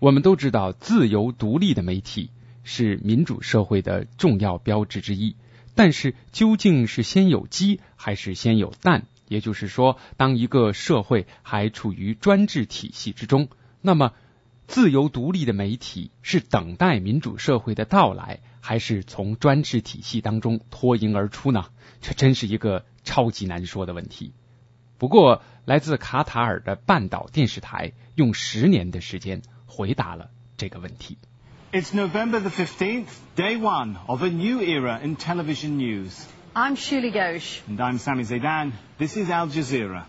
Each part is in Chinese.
我们都知道，自由独立的媒体是民主社会的重要标志之一。但是，究竟是先有鸡还是先有蛋？也就是说，当一个社会还处于专制体系之中，那么自由独立的媒体是等待民主社会的到来，还是从专制体系当中脱颖而出呢？这真是一个超级难说的问题。不过，来自卡塔尔的半岛电视台用十年的时间。回答了这个问题。It's November the 15th, day one of a new era in television news. I'm Shuli Ghosh. And I'm Sami Zaidan. This is Al Jazeera.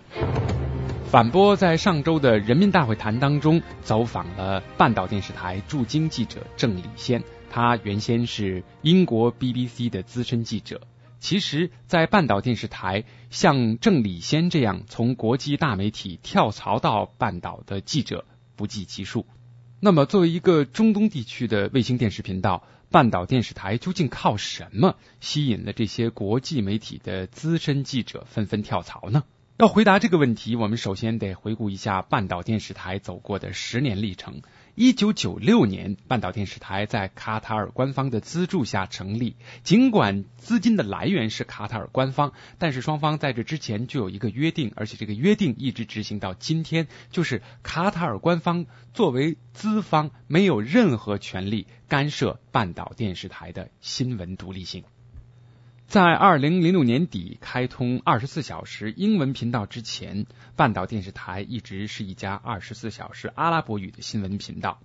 反播在上周的人民大会谈当中走访了半岛电视台驻京记者郑礼先，他原先是英国 BBC 的资深记者。其实，在半岛电视台，像郑礼先这样从国际大媒体跳槽到半岛的记者不计其数。那么，作为一个中东地区的卫星电视频道，半岛电视台究竟靠什么吸引了这些国际媒体的资深记者纷纷跳槽呢？要回答这个问题，我们首先得回顾一下半岛电视台走过的十年历程。一九九六年，半岛电视台在卡塔尔官方的资助下成立。尽管资金的来源是卡塔尔官方，但是双方在这之前就有一个约定，而且这个约定一直执行到今天，就是卡塔尔官方作为资方，没有任何权利干涉半岛电视台的新闻独立性。在二零零六年底开通二十四小时英文频道之前，半岛电视台一直是一家二十四小时阿拉伯语的新闻频道。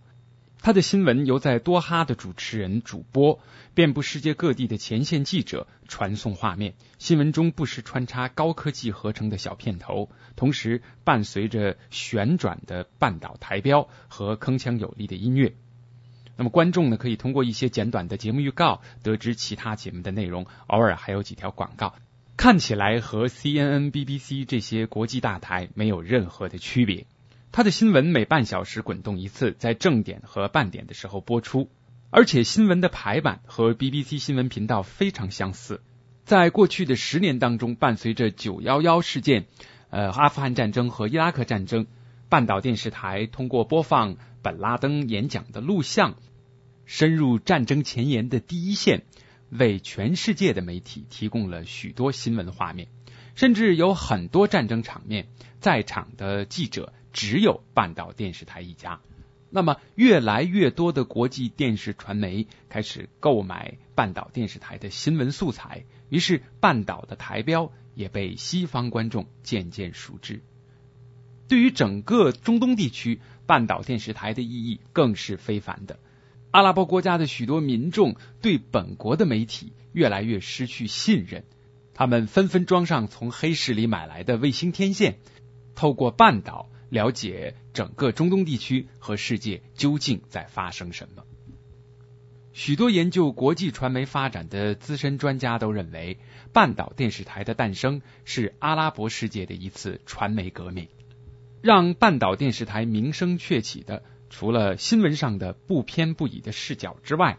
它的新闻由在多哈的主持人主播，遍布世界各地的前线记者传送画面。新闻中不时穿插高科技合成的小片头，同时伴随着旋转的半岛台标和铿锵有力的音乐。那么观众呢，可以通过一些简短的节目预告得知其他节目的内容，偶尔还有几条广告，看起来和 CNN、BBC 这些国际大台没有任何的区别。它的新闻每半小时滚动一次，在正点和半点的时候播出，而且新闻的排版和 BBC 新闻频道非常相似。在过去的十年当中，伴随着九幺幺事件、呃阿富汗战争和伊拉克战争，半岛电视台通过播放。本拉登演讲的录像，深入战争前沿的第一线，为全世界的媒体提供了许多新闻画面，甚至有很多战争场面，在场的记者只有半岛电视台一家。那么，越来越多的国际电视传媒开始购买半岛电视台的新闻素材，于是半岛的台标也被西方观众渐渐熟知。对于整个中东地区，半岛电视台的意义更是非凡的。阿拉伯国家的许多民众对本国的媒体越来越失去信任，他们纷纷装上从黑市里买来的卫星天线，透过半岛了解整个中东地区和世界究竟在发生什么。许多研究国际传媒发展的资深专家都认为，半岛电视台的诞生是阿拉伯世界的一次传媒革命。让半岛电视台名声鹊起的，除了新闻上的不偏不倚的视角之外，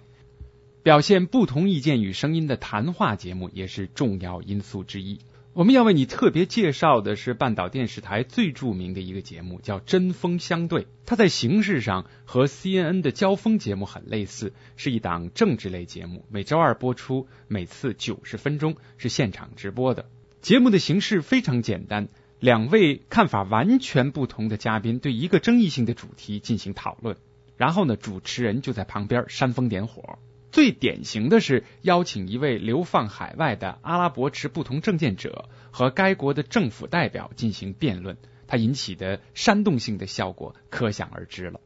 表现不同意见与声音的谈话节目也是重要因素之一。我们要为你特别介绍的是半岛电视台最著名的一个节目，叫《针锋相对》。它在形式上和 CNN 的交锋节目很类似，是一档政治类节目，每周二播出，每次九十分钟，是现场直播的。节目的形式非常简单。两位看法完全不同的嘉宾对一个争议性的主题进行讨论，然后呢，主持人就在旁边煽风点火。最典型的是邀请一位流放海外的阿拉伯持不同政见者和该国的政府代表进行辩论，它引起的煽动性的效果可想而知了。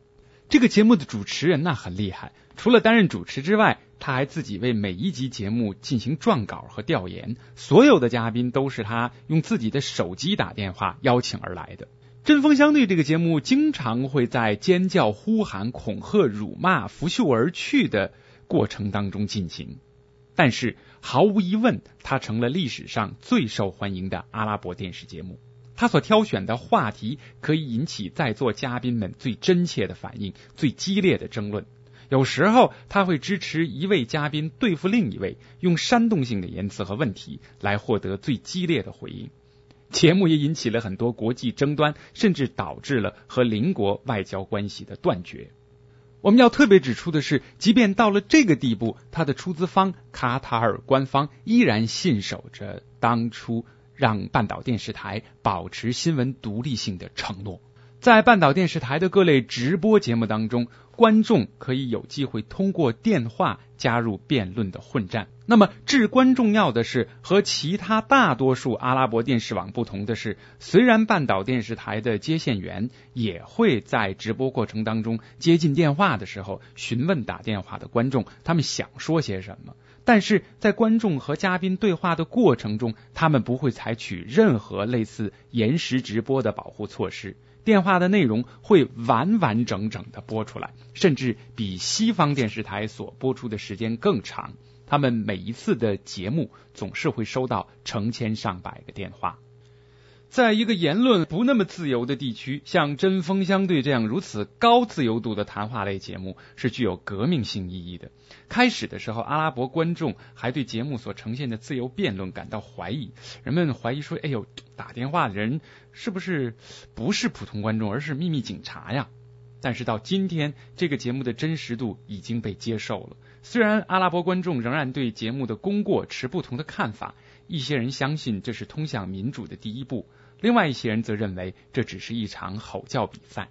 这个节目的主持人那很厉害，除了担任主持之外。他还自己为每一集节目进行撰稿和调研，所有的嘉宾都是他用自己的手机打电话邀请而来的。针锋相对这个节目经常会在尖叫、呼喊、恐吓、辱骂、拂袖而去的过程当中进行，但是毫无疑问，它成了历史上最受欢迎的阿拉伯电视节目。他所挑选的话题可以引起在座嘉宾们最真切的反应、最激烈的争论。有时候他会支持一位嘉宾对付另一位，用煽动性的言辞和问题来获得最激烈的回应。节目也引起了很多国际争端，甚至导致了和邻国外交关系的断绝。我们要特别指出的是，即便到了这个地步，他的出资方卡塔尔官方依然信守着当初让半岛电视台保持新闻独立性的承诺。在半岛电视台的各类直播节目当中，观众可以有机会通过电话加入辩论的混战。那么至关重要的是，和其他大多数阿拉伯电视网不同的是，虽然半岛电视台的接线员也会在直播过程当中接进电话的时候询问打电话的观众他们想说些什么，但是在观众和嘉宾对话的过程中，他们不会采取任何类似延时直播的保护措施。电话的内容会完完整整的播出来，甚至比西方电视台所播出的时间更长。他们每一次的节目总是会收到成千上百个电话。在一个言论不那么自由的地区，像针锋相对这样如此高自由度的谈话类节目是具有革命性意义的。开始的时候，阿拉伯观众还对节目所呈现的自由辩论感到怀疑，人们怀疑说：“哎呦，打电话的人是不是不是普通观众，而是秘密警察呀？”但是到今天，这个节目的真实度已经被接受了。虽然阿拉伯观众仍然对节目的功过持不同的看法，一些人相信这是通向民主的第一步，另外一些人则认为这只是一场吼叫比赛。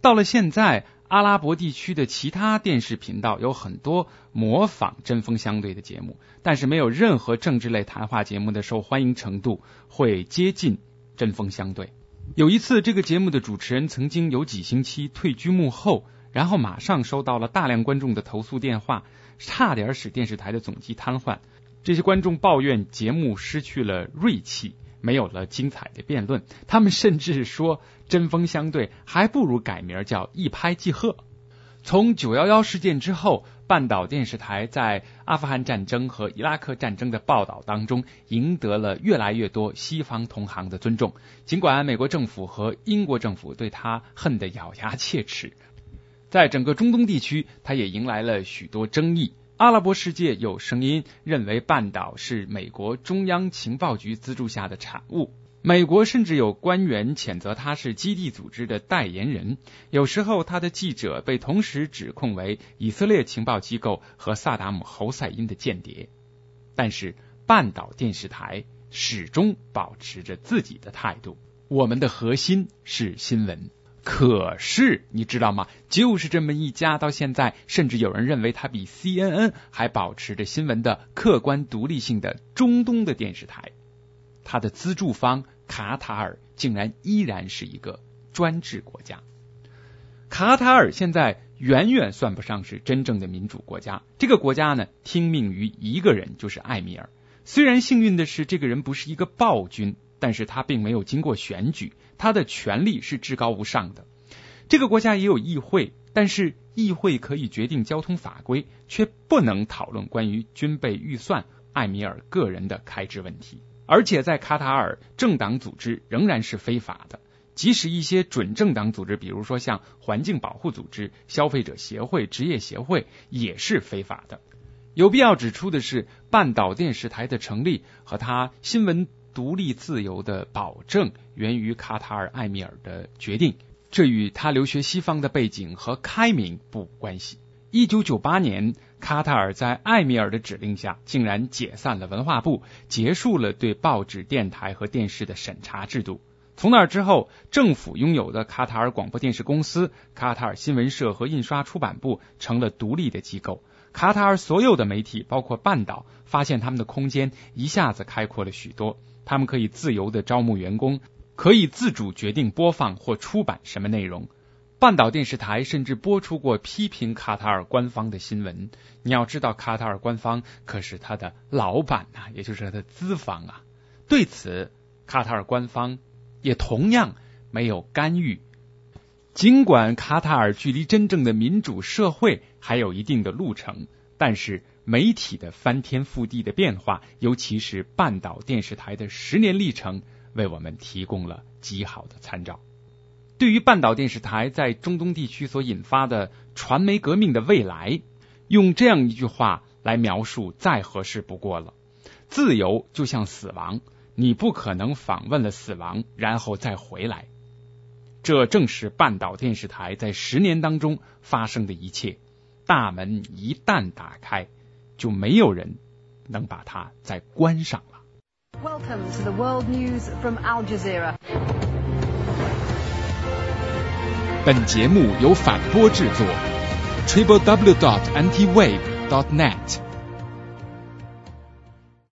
到了现在，阿拉伯地区的其他电视频道有很多模仿针锋相对的节目，但是没有任何政治类谈话节目的受欢迎程度会接近针锋相对。有一次，这个节目的主持人曾经有几星期退居幕后。然后马上收到了大量观众的投诉电话，差点使电视台的总机瘫痪。这些观众抱怨节目失去了锐气，没有了精彩的辩论。他们甚至说针锋相对，还不如改名叫一拍即合。从九幺幺事件之后，半岛电视台在阿富汗战争和伊拉克战争的报道当中，赢得了越来越多西方同行的尊重。尽管美国政府和英国政府对他恨得咬牙切齿。在整个中东地区，他也迎来了许多争议。阿拉伯世界有声音认为半岛是美国中央情报局资助下的产物，美国甚至有官员谴责他是基地组织的代言人。有时候，他的记者被同时指控为以色列情报机构和萨达姆侯赛因的间谍。但是，半岛电视台始终保持着自己的态度：我们的核心是新闻。可是你知道吗？就是这么一家，到现在甚至有人认为它比 CNN 还保持着新闻的客观独立性的中东的电视台，它的资助方卡塔尔竟然依然是一个专制国家。卡塔尔现在远远算不上是真正的民主国家。这个国家呢，听命于一个人，就是艾米尔。虽然幸运的是，这个人不是一个暴君。但是他并没有经过选举，他的权力是至高无上的。这个国家也有议会，但是议会可以决定交通法规，却不能讨论关于军备预算、艾米尔个人的开支问题。而且在卡塔尔，政党组织仍然是非法的，即使一些准政党组织，比如说像环境保护组织、消费者协会、职业协会，也是非法的。有必要指出的是，半岛电视台的成立和他新闻。独立自由的保证源于卡塔尔艾米尔的决定，这与他留学西方的背景和开明不无关系。一九九八年，卡塔尔在艾米尔的指令下，竟然解散了文化部，结束了对报纸、电台和电视的审查制度。从那之后，政府拥有的卡塔尔广播电视公司、卡塔尔新闻社和印刷出版部成了独立的机构。卡塔尔所有的媒体，包括半岛，发现他们的空间一下子开阔了许多。他们可以自由的招募员工，可以自主决定播放或出版什么内容。半岛电视台甚至播出过批评卡塔尔官方的新闻。你要知道，卡塔尔官方可是他的老板呐，也就是他的资方啊。对此，卡塔尔官方也同样没有干预。尽管卡塔尔距离真正的民主社会还有一定的路程，但是。媒体的翻天覆地的变化，尤其是半岛电视台的十年历程，为我们提供了极好的参照。对于半岛电视台在中东地区所引发的传媒革命的未来，用这样一句话来描述再合适不过了：自由就像死亡，你不可能访问了死亡然后再回来。这正是半岛电视台在十年当中发生的一切。大门一旦打开，就没有人能把它再关上了。Welcome to the world news from Al Jazeera. 本节目由反播制作，triple w dot antiwave dot net。